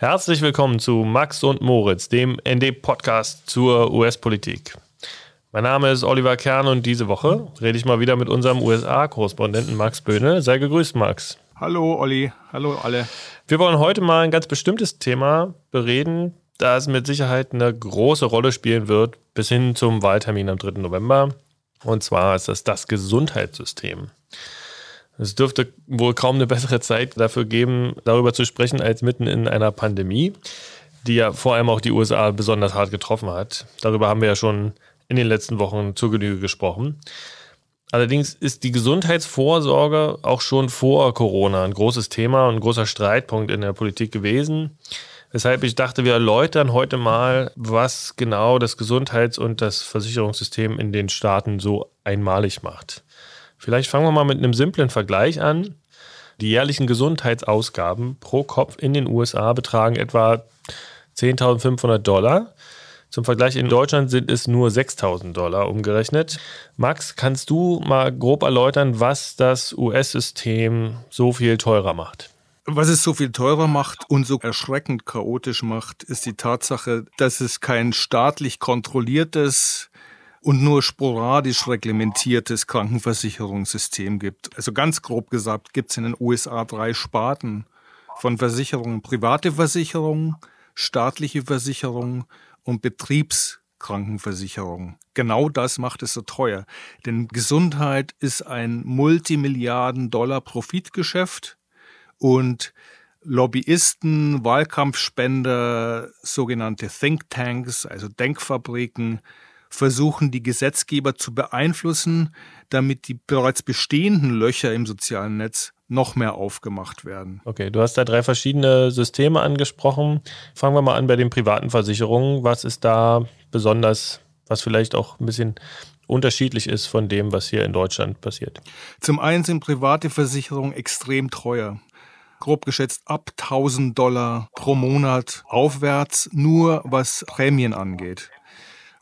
Herzlich willkommen zu Max und Moritz, dem ND-Podcast zur US-Politik. Mein Name ist Oliver Kern und diese Woche rede ich mal wieder mit unserem USA-Korrespondenten Max Böhne. Sei gegrüßt, Max. Hallo, Olli. Hallo, alle. Wir wollen heute mal ein ganz bestimmtes Thema bereden, das mit Sicherheit eine große Rolle spielen wird, bis hin zum Wahltermin am 3. November. Und zwar ist das das Gesundheitssystem. Es dürfte wohl kaum eine bessere Zeit dafür geben, darüber zu sprechen, als mitten in einer Pandemie, die ja vor allem auch die USA besonders hart getroffen hat. Darüber haben wir ja schon in den letzten Wochen zur Genüge gesprochen. Allerdings ist die Gesundheitsvorsorge auch schon vor Corona ein großes Thema und ein großer Streitpunkt in der Politik gewesen. Weshalb ich dachte, wir erläutern heute mal, was genau das Gesundheits- und das Versicherungssystem in den Staaten so einmalig macht. Vielleicht fangen wir mal mit einem simplen Vergleich an. Die jährlichen Gesundheitsausgaben pro Kopf in den USA betragen etwa 10.500 Dollar. Zum Vergleich in Deutschland sind es nur 6.000 Dollar umgerechnet. Max, kannst du mal grob erläutern, was das US-System so viel teurer macht? Was es so viel teurer macht und so erschreckend chaotisch macht, ist die Tatsache, dass es kein staatlich kontrolliertes und nur sporadisch reglementiertes Krankenversicherungssystem gibt. Also ganz grob gesagt gibt es in den USA drei Sparten von Versicherungen. Private Versicherungen, staatliche Versicherungen und Betriebskrankenversicherung. Genau das macht es so teuer. Denn Gesundheit ist ein Multimilliarden-Dollar-Profitgeschäft und Lobbyisten, Wahlkampfspender, sogenannte Thinktanks, also Denkfabriken, versuchen die Gesetzgeber zu beeinflussen, damit die bereits bestehenden Löcher im sozialen Netz noch mehr aufgemacht werden. Okay, du hast da drei verschiedene Systeme angesprochen. Fangen wir mal an bei den privaten Versicherungen. Was ist da besonders, was vielleicht auch ein bisschen unterschiedlich ist von dem, was hier in Deutschland passiert? Zum einen sind private Versicherungen extrem teuer grob geschätzt ab 1000 Dollar pro Monat aufwärts, nur was Prämien angeht.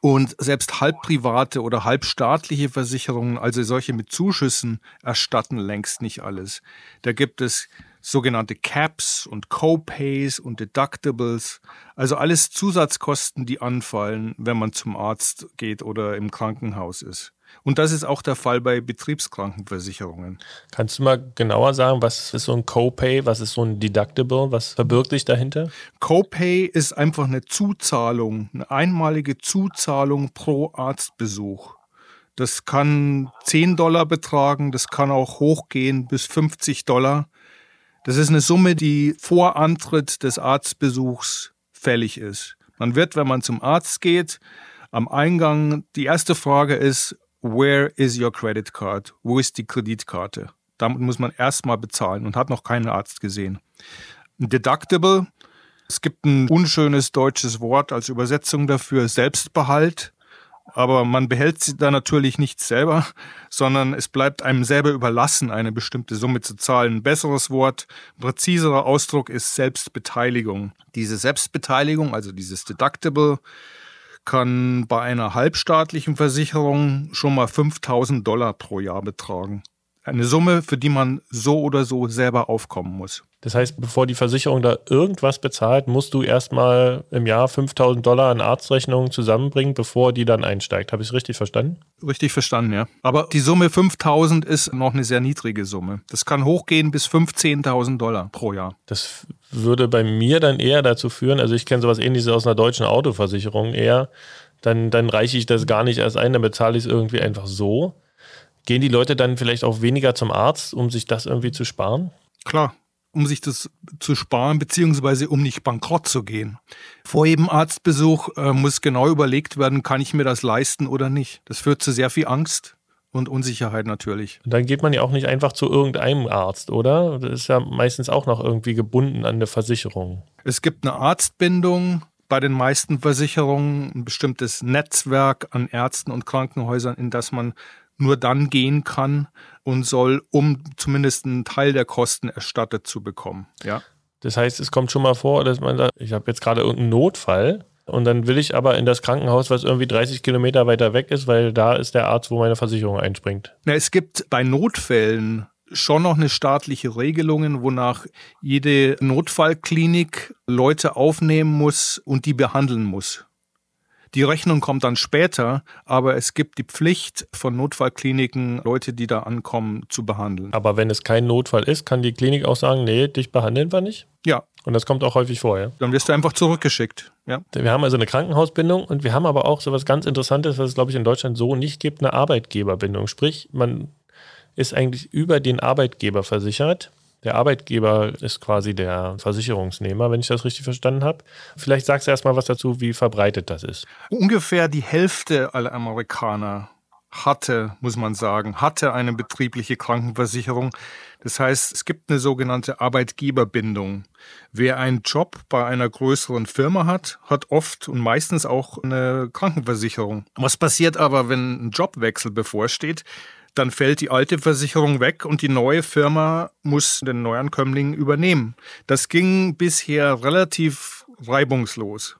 Und selbst halbprivate oder halbstaatliche Versicherungen, also solche mit Zuschüssen, erstatten längst nicht alles. Da gibt es sogenannte Caps und Copays und Deductibles, also alles Zusatzkosten, die anfallen, wenn man zum Arzt geht oder im Krankenhaus ist. Und das ist auch der Fall bei Betriebskrankenversicherungen. Kannst du mal genauer sagen, was ist so ein Copay, was ist so ein Deductible, was verbirgt sich dahinter? Copay ist einfach eine Zuzahlung, eine einmalige Zuzahlung pro Arztbesuch. Das kann 10 Dollar betragen, das kann auch hochgehen bis 50 Dollar. Das ist eine Summe, die vor Antritt des Arztbesuchs fällig ist. Man wird, wenn man zum Arzt geht, am Eingang, die erste Frage ist, where is your credit card? Wo ist die Kreditkarte? Damit muss man erstmal bezahlen und hat noch keinen Arzt gesehen. Ein Deductible, es gibt ein unschönes deutsches Wort als Übersetzung dafür, Selbstbehalt. Aber man behält sie da natürlich nicht selber, sondern es bleibt einem selber überlassen, eine bestimmte Summe zu zahlen. Ein besseres Wort, präziserer Ausdruck ist Selbstbeteiligung. Diese Selbstbeteiligung, also dieses Deductible, kann bei einer halbstaatlichen Versicherung schon mal 5000 Dollar pro Jahr betragen. Eine Summe, für die man so oder so selber aufkommen muss. Das heißt, bevor die Versicherung da irgendwas bezahlt, musst du erstmal im Jahr 5000 Dollar an Arztrechnungen zusammenbringen, bevor die dann einsteigt. Habe ich es richtig verstanden? Richtig verstanden, ja. Aber die Summe 5000 ist noch eine sehr niedrige Summe. Das kann hochgehen bis 15.000 Dollar pro Jahr. Das würde bei mir dann eher dazu führen, also ich kenne sowas ähnliches aus einer deutschen Autoversicherung eher, dann, dann reiche ich das gar nicht erst ein, dann bezahle ich es irgendwie einfach so. Gehen die Leute dann vielleicht auch weniger zum Arzt, um sich das irgendwie zu sparen? Klar, um sich das zu sparen, beziehungsweise um nicht bankrott zu gehen. Vor jedem Arztbesuch äh, muss genau überlegt werden, kann ich mir das leisten oder nicht. Das führt zu sehr viel Angst und Unsicherheit natürlich. Und dann geht man ja auch nicht einfach zu irgendeinem Arzt, oder? Das ist ja meistens auch noch irgendwie gebunden an eine Versicherung. Es gibt eine Arztbindung, bei den meisten Versicherungen ein bestimmtes Netzwerk an Ärzten und Krankenhäusern, in das man nur dann gehen kann und soll, um zumindest einen Teil der Kosten erstattet zu bekommen. Ja. Das heißt, es kommt schon mal vor, dass man sagt, ich habe jetzt gerade irgendeinen Notfall und dann will ich aber in das Krankenhaus, was irgendwie 30 Kilometer weiter weg ist, weil da ist der Arzt, wo meine Versicherung einspringt. Na, es gibt bei Notfällen schon noch eine staatliche Regelung, wonach jede Notfallklinik Leute aufnehmen muss und die behandeln muss. Die Rechnung kommt dann später, aber es gibt die Pflicht von Notfallkliniken, Leute, die da ankommen, zu behandeln. Aber wenn es kein Notfall ist, kann die Klinik auch sagen, nee, dich behandeln wir nicht? Ja. Und das kommt auch häufig vorher. Dann wirst du einfach zurückgeschickt. Ja. Wir haben also eine Krankenhausbindung und wir haben aber auch so was ganz Interessantes, was es, glaube ich, in Deutschland so nicht gibt, eine Arbeitgeberbindung. Sprich, man ist eigentlich über den Arbeitgeber versichert. Der Arbeitgeber ist quasi der Versicherungsnehmer, wenn ich das richtig verstanden habe. Vielleicht sagst du erstmal was dazu, wie verbreitet das ist. Ungefähr die Hälfte aller Amerikaner hatte, muss man sagen, hatte eine betriebliche Krankenversicherung. Das heißt, es gibt eine sogenannte Arbeitgeberbindung. Wer einen Job bei einer größeren Firma hat, hat oft und meistens auch eine Krankenversicherung. Was passiert aber, wenn ein Jobwechsel bevorsteht? Dann fällt die alte Versicherung weg und die neue Firma muss den Neuankömmling übernehmen. Das ging bisher relativ reibungslos.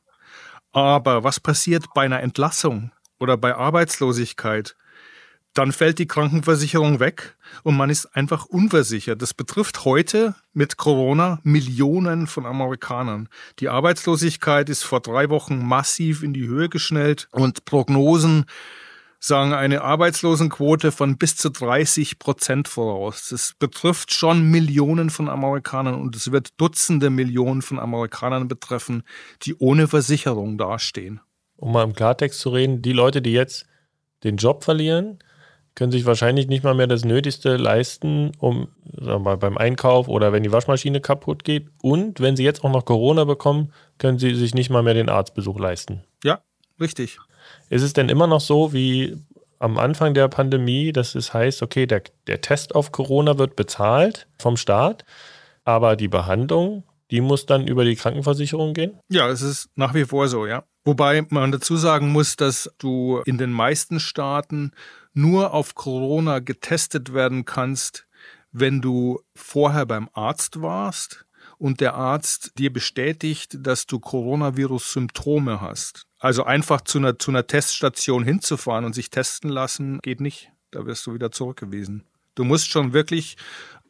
Aber was passiert bei einer Entlassung oder bei Arbeitslosigkeit? Dann fällt die Krankenversicherung weg und man ist einfach unversichert. Das betrifft heute mit Corona Millionen von Amerikanern. Die Arbeitslosigkeit ist vor drei Wochen massiv in die Höhe geschnellt und Prognosen sagen eine Arbeitslosenquote von bis zu 30 Prozent voraus. Das betrifft schon Millionen von Amerikanern und es wird Dutzende Millionen von Amerikanern betreffen, die ohne Versicherung dastehen. Um mal im Klartext zu reden, die Leute, die jetzt den Job verlieren, können sich wahrscheinlich nicht mal mehr das Nötigste leisten, um mal, beim Einkauf oder wenn die Waschmaschine kaputt geht. Und wenn sie jetzt auch noch Corona bekommen, können sie sich nicht mal mehr den Arztbesuch leisten. Ja, richtig. Ist es denn immer noch so wie am Anfang der Pandemie, dass es heißt, okay, der, der Test auf Corona wird bezahlt vom Staat, aber die Behandlung, die muss dann über die Krankenversicherung gehen? Ja, es ist nach wie vor so, ja. Wobei man dazu sagen muss, dass du in den meisten Staaten nur auf Corona getestet werden kannst, wenn du vorher beim Arzt warst und der Arzt dir bestätigt, dass du Coronavirus-Symptome hast. Also einfach zu einer, zu einer Teststation hinzufahren und sich testen lassen, geht nicht. Da wirst du wieder zurückgewiesen. Du musst schon wirklich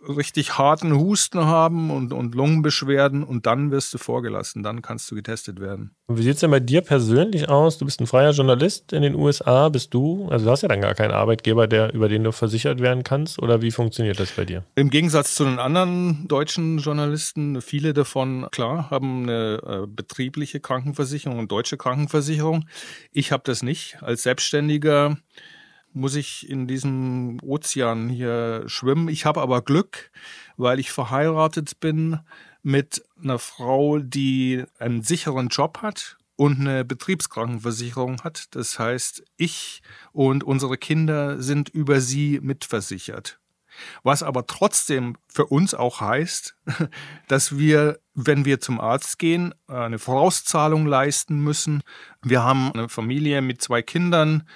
richtig harten Husten haben und, und Lungenbeschwerden und dann wirst du vorgelassen, dann kannst du getestet werden. Und wie sieht es denn bei dir persönlich aus? Du bist ein freier Journalist in den USA, bist du, also du hast ja dann gar keinen Arbeitgeber, der, über den du versichert werden kannst oder wie funktioniert das bei dir? Im Gegensatz zu den anderen deutschen Journalisten, viele davon, klar, haben eine äh, betriebliche Krankenversicherung und deutsche Krankenversicherung. Ich habe das nicht. Als Selbstständiger muss ich in diesem Ozean hier schwimmen. Ich habe aber Glück, weil ich verheiratet bin mit einer Frau, die einen sicheren Job hat und eine Betriebskrankenversicherung hat. Das heißt, ich und unsere Kinder sind über sie mitversichert. Was aber trotzdem für uns auch heißt, dass wir, wenn wir zum Arzt gehen, eine Vorauszahlung leisten müssen. Wir haben eine Familie mit zwei Kindern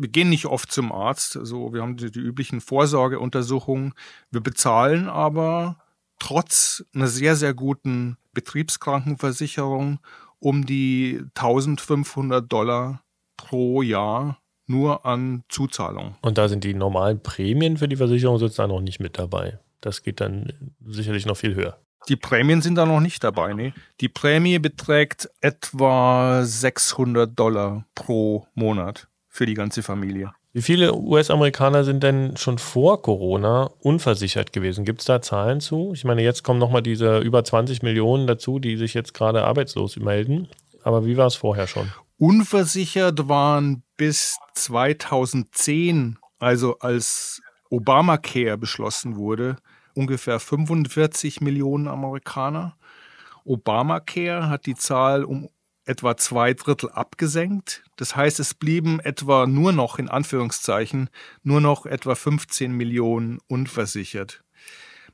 wir gehen nicht oft zum Arzt. Also wir haben die, die üblichen Vorsorgeuntersuchungen. Wir bezahlen aber trotz einer sehr, sehr guten Betriebskrankenversicherung um die 1500 Dollar pro Jahr nur an Zuzahlung. Und da sind die normalen Prämien für die Versicherung sozusagen noch nicht mit dabei. Das geht dann sicherlich noch viel höher. Die Prämien sind da noch nicht dabei, ne? Die Prämie beträgt etwa 600 Dollar pro Monat für die ganze Familie. Wie viele US-Amerikaner sind denn schon vor Corona unversichert gewesen? Gibt es da Zahlen zu? Ich meine, jetzt kommen nochmal diese über 20 Millionen dazu, die sich jetzt gerade arbeitslos melden. Aber wie war es vorher schon? Unversichert waren bis 2010, also als Obamacare beschlossen wurde, ungefähr 45 Millionen Amerikaner. Obamacare hat die Zahl um etwa zwei Drittel abgesenkt. Das heißt, es blieben etwa nur noch, in Anführungszeichen, nur noch etwa 15 Millionen unversichert.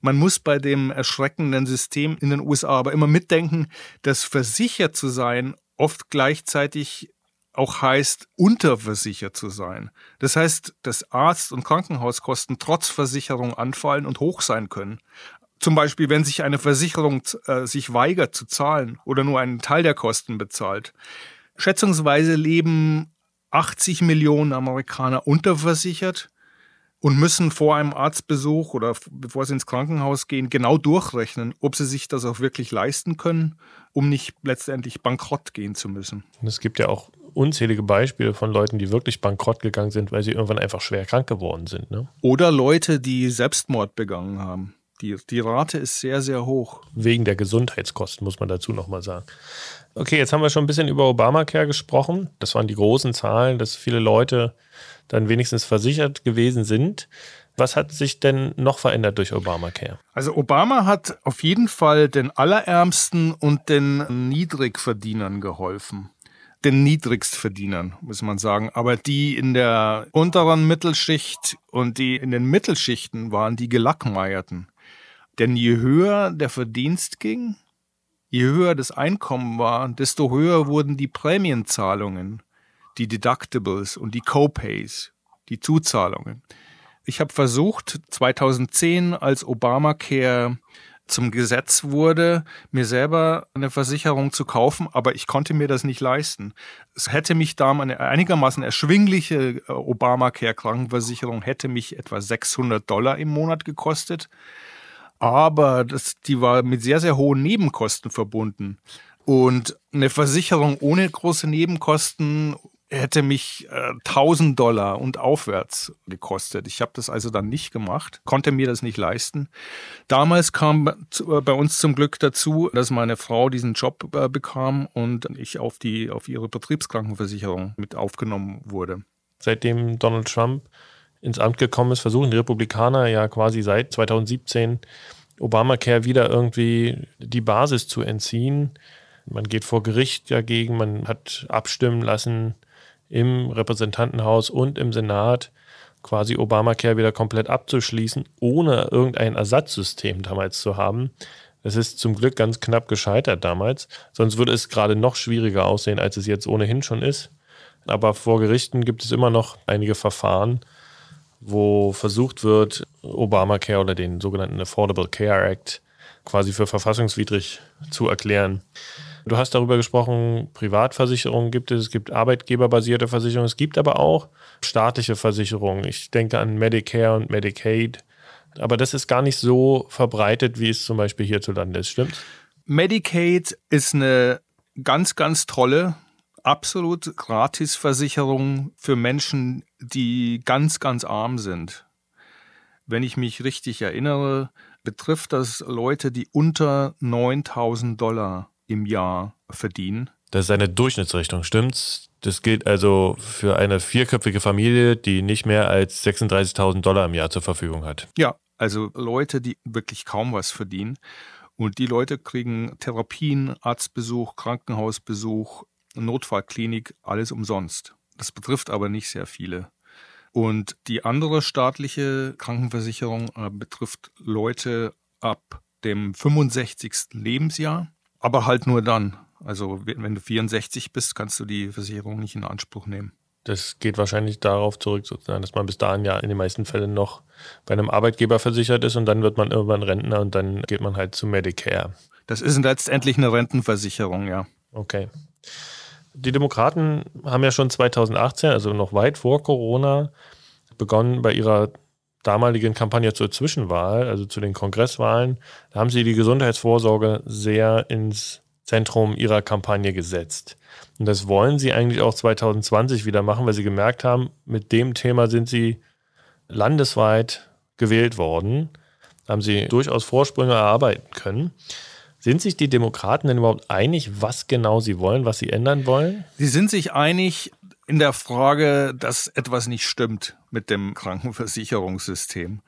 Man muss bei dem erschreckenden System in den USA aber immer mitdenken, dass versichert zu sein oft gleichzeitig auch heißt, unterversichert zu sein. Das heißt, dass Arzt- und Krankenhauskosten trotz Versicherung anfallen und hoch sein können. Zum Beispiel, wenn sich eine Versicherung äh, sich weigert zu zahlen oder nur einen Teil der Kosten bezahlt. Schätzungsweise leben 80 Millionen Amerikaner unterversichert und müssen vor einem Arztbesuch oder bevor sie ins Krankenhaus gehen, genau durchrechnen, ob sie sich das auch wirklich leisten können, um nicht letztendlich bankrott gehen zu müssen. Und es gibt ja auch unzählige Beispiele von Leuten, die wirklich bankrott gegangen sind, weil sie irgendwann einfach schwer krank geworden sind. Ne? Oder Leute, die Selbstmord begangen haben. Die, die Rate ist sehr, sehr hoch. Wegen der Gesundheitskosten, muss man dazu nochmal sagen. Okay, jetzt haben wir schon ein bisschen über Obamacare gesprochen. Das waren die großen Zahlen, dass viele Leute dann wenigstens versichert gewesen sind. Was hat sich denn noch verändert durch Obamacare? Also Obama hat auf jeden Fall den Allerärmsten und den Niedrigverdienern geholfen. Den Niedrigstverdienern, muss man sagen. Aber die in der unteren Mittelschicht und die in den Mittelschichten waren die Gelackmeierten. Denn je höher der Verdienst ging, je höher das Einkommen war, desto höher wurden die Prämienzahlungen die Deductibles und die Copays, die Zuzahlungen. Ich habe versucht, 2010, als Obamacare zum Gesetz wurde, mir selber eine Versicherung zu kaufen, aber ich konnte mir das nicht leisten. Es hätte mich da eine einigermaßen erschwingliche äh, Obamacare-Krankenversicherung hätte mich etwa 600 Dollar im Monat gekostet, aber das, die war mit sehr, sehr hohen Nebenkosten verbunden. Und eine Versicherung ohne große Nebenkosten hätte mich äh, 1000 Dollar und aufwärts gekostet. Ich habe das also dann nicht gemacht, konnte mir das nicht leisten. Damals kam äh, bei uns zum Glück dazu, dass meine Frau diesen Job äh, bekam und ich auf die auf ihre Betriebskrankenversicherung mit aufgenommen wurde. Seitdem Donald Trump ins Amt gekommen ist, versuchen die Republikaner ja quasi seit 2017 Obamacare wieder irgendwie die Basis zu entziehen. Man geht vor Gericht dagegen, man hat abstimmen lassen, im Repräsentantenhaus und im Senat quasi Obamacare wieder komplett abzuschließen, ohne irgendein Ersatzsystem damals zu haben. Es ist zum Glück ganz knapp gescheitert damals. Sonst würde es gerade noch schwieriger aussehen, als es jetzt ohnehin schon ist. Aber vor Gerichten gibt es immer noch einige Verfahren, wo versucht wird, Obamacare oder den sogenannten Affordable Care Act quasi für verfassungswidrig zu erklären. Du hast darüber gesprochen, Privatversicherungen gibt es, es gibt arbeitgeberbasierte Versicherungen, es gibt aber auch staatliche Versicherungen. Ich denke an Medicare und Medicaid. Aber das ist gar nicht so verbreitet, wie es zum Beispiel hierzulande ist, stimmt? Medicaid ist eine ganz, ganz tolle, absolut gratis Versicherung für Menschen, die ganz, ganz arm sind. Wenn ich mich richtig erinnere, betrifft das Leute, die unter 9000 Dollar im Jahr verdienen. Das ist eine Durchschnittsrechnung, stimmt's? Das gilt also für eine vierköpfige Familie, die nicht mehr als 36.000 Dollar im Jahr zur Verfügung hat. Ja, also Leute, die wirklich kaum was verdienen. Und die Leute kriegen Therapien, Arztbesuch, Krankenhausbesuch, Notfallklinik, alles umsonst. Das betrifft aber nicht sehr viele. Und die andere staatliche Krankenversicherung äh, betrifft Leute ab dem 65. Lebensjahr aber halt nur dann. Also wenn du 64 bist, kannst du die Versicherung nicht in Anspruch nehmen. Das geht wahrscheinlich darauf zurück, sozusagen, dass man bis dahin ja in den meisten Fällen noch bei einem Arbeitgeber versichert ist und dann wird man irgendwann Rentner und dann geht man halt zu Medicare. Das ist letztendlich eine Rentenversicherung, ja. Okay. Die Demokraten haben ja schon 2018, also noch weit vor Corona, begonnen bei ihrer damaligen Kampagne zur Zwischenwahl, also zu den Kongresswahlen, da haben sie die Gesundheitsvorsorge sehr ins Zentrum ihrer Kampagne gesetzt. Und das wollen sie eigentlich auch 2020 wieder machen, weil sie gemerkt haben, mit dem Thema sind sie landesweit gewählt worden, haben sie durchaus Vorsprünge erarbeiten können. Sind sich die Demokraten denn überhaupt einig, was genau sie wollen, was sie ändern wollen? Sie sind sich einig, in der Frage, dass etwas nicht stimmt mit dem Krankenversicherungssystem.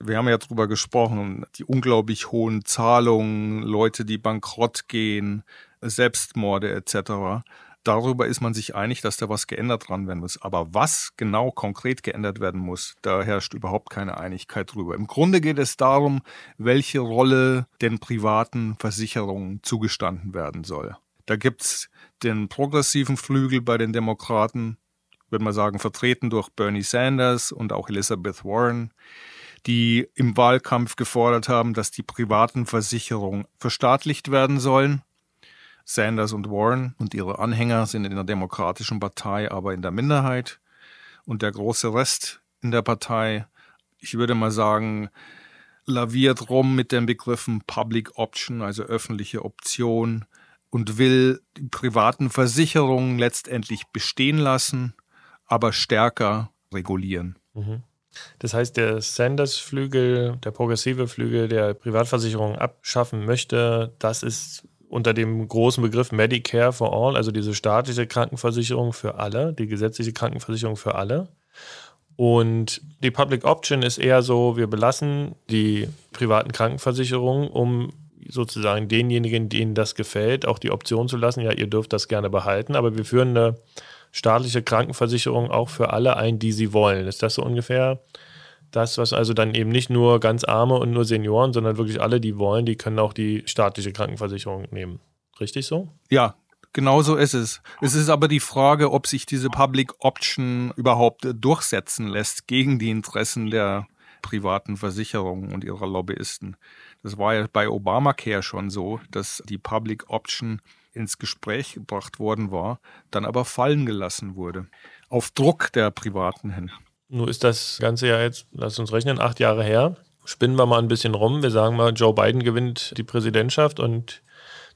Wir haben ja darüber gesprochen, die unglaublich hohen Zahlungen, Leute, die bankrott gehen, Selbstmorde etc. Darüber ist man sich einig, dass da was geändert dran werden muss. Aber was genau konkret geändert werden muss, da herrscht überhaupt keine Einigkeit drüber. Im Grunde geht es darum, welche Rolle den privaten Versicherungen zugestanden werden soll. Da gibt's den progressiven Flügel bei den Demokraten, würde man sagen, vertreten durch Bernie Sanders und auch Elizabeth Warren, die im Wahlkampf gefordert haben, dass die privaten Versicherungen verstaatlicht werden sollen. Sanders und Warren und ihre Anhänger sind in der Demokratischen Partei aber in der Minderheit und der große Rest in der Partei ich würde mal sagen, laviert rum mit den Begriffen Public Option, also öffentliche Option, und will die privaten Versicherungen letztendlich bestehen lassen, aber stärker regulieren. Mhm. Das heißt, der Sanders-Flügel, der progressive Flügel der Privatversicherung abschaffen möchte, das ist unter dem großen Begriff Medicare for All, also diese staatliche Krankenversicherung für alle, die gesetzliche Krankenversicherung für alle. Und die Public Option ist eher so, wir belassen die privaten Krankenversicherungen, um sozusagen denjenigen, denen das gefällt, auch die Option zu lassen, ja, ihr dürft das gerne behalten, aber wir führen eine staatliche Krankenversicherung auch für alle ein, die sie wollen. Ist das so ungefähr das, was also dann eben nicht nur ganz Arme und nur Senioren, sondern wirklich alle, die wollen, die können auch die staatliche Krankenversicherung nehmen. Richtig so? Ja, Genau so ist es. Es ist aber die Frage, ob sich diese Public Option überhaupt durchsetzen lässt gegen die Interessen der privaten Versicherungen und ihrer Lobbyisten. Das war ja bei Obamacare schon so, dass die Public Option ins Gespräch gebracht worden war, dann aber fallen gelassen wurde. Auf Druck der Privaten hin. Nun ist das Ganze ja jetzt, lass uns rechnen, acht Jahre her. Spinnen wir mal ein bisschen rum. Wir sagen mal, Joe Biden gewinnt die Präsidentschaft und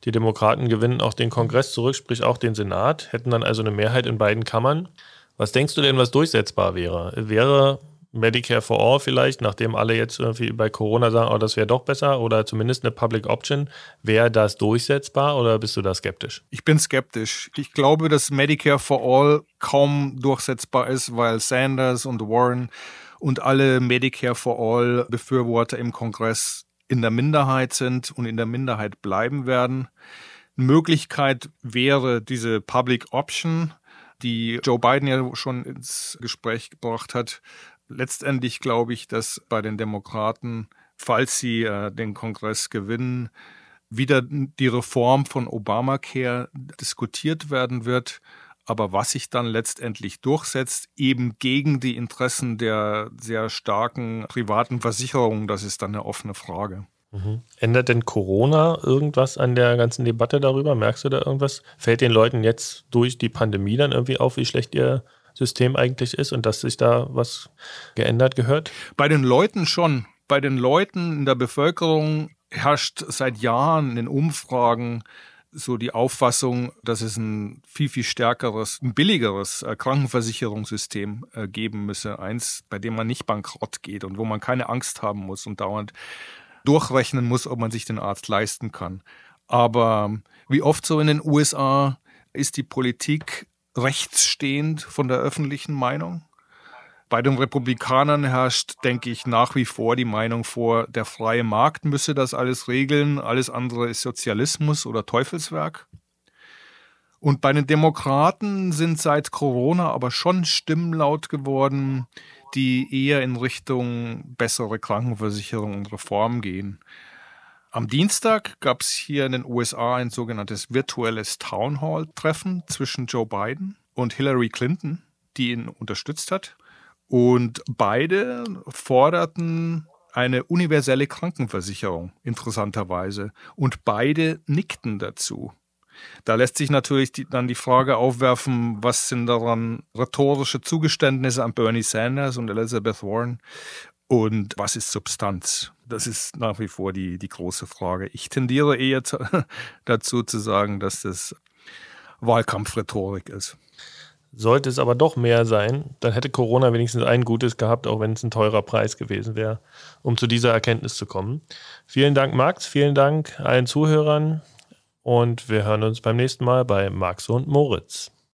die Demokraten gewinnen auch den Kongress zurück, sprich auch den Senat, hätten dann also eine Mehrheit in beiden Kammern. Was denkst du denn, was durchsetzbar wäre? Wäre Medicare for All vielleicht, nachdem alle jetzt irgendwie bei Corona sagen, oh, das wäre doch besser oder zumindest eine Public Option, wäre das durchsetzbar oder bist du da skeptisch? Ich bin skeptisch. Ich glaube, dass Medicare for All kaum durchsetzbar ist, weil Sanders und Warren und alle Medicare for All Befürworter im Kongress in der Minderheit sind und in der Minderheit bleiben werden. Eine Möglichkeit wäre diese Public Option, die Joe Biden ja schon ins Gespräch gebracht hat. Letztendlich glaube ich, dass bei den Demokraten, falls sie äh, den Kongress gewinnen, wieder die Reform von Obamacare diskutiert werden wird aber was sich dann letztendlich durchsetzt, eben gegen die Interessen der sehr starken privaten Versicherungen, das ist dann eine offene Frage. Mhm. Ändert denn Corona irgendwas an der ganzen Debatte darüber? Merkst du da irgendwas? Fällt den Leuten jetzt durch die Pandemie dann irgendwie auf, wie schlecht ihr System eigentlich ist und dass sich da was geändert gehört? Bei den Leuten schon. Bei den Leuten in der Bevölkerung herrscht seit Jahren in Umfragen so die Auffassung, dass es ein viel, viel stärkeres, ein billigeres äh, Krankenversicherungssystem äh, geben müsse. Eins, bei dem man nicht bankrott geht und wo man keine Angst haben muss und dauernd durchrechnen muss, ob man sich den Arzt leisten kann. Aber wie oft so in den USA ist die Politik rechtsstehend von der öffentlichen Meinung. Bei den Republikanern herrscht, denke ich, nach wie vor die Meinung vor, der freie Markt müsse das alles regeln, alles andere ist Sozialismus oder Teufelswerk. Und bei den Demokraten sind seit Corona aber schon Stimmen laut geworden, die eher in Richtung bessere Krankenversicherung und Reform gehen. Am Dienstag gab es hier in den USA ein sogenanntes virtuelles Town Hall-Treffen zwischen Joe Biden und Hillary Clinton, die ihn unterstützt hat. Und beide forderten eine universelle Krankenversicherung, interessanterweise. Und beide nickten dazu. Da lässt sich natürlich die, dann die Frage aufwerfen, was sind daran rhetorische Zugeständnisse an Bernie Sanders und Elizabeth Warren und was ist Substanz? Das ist nach wie vor die, die große Frage. Ich tendiere eher zu, dazu zu sagen, dass das Wahlkampfrhetorik ist. Sollte es aber doch mehr sein, dann hätte Corona wenigstens ein Gutes gehabt, auch wenn es ein teurer Preis gewesen wäre, um zu dieser Erkenntnis zu kommen. Vielen Dank, Max. Vielen Dank allen Zuhörern. Und wir hören uns beim nächsten Mal bei Max und Moritz.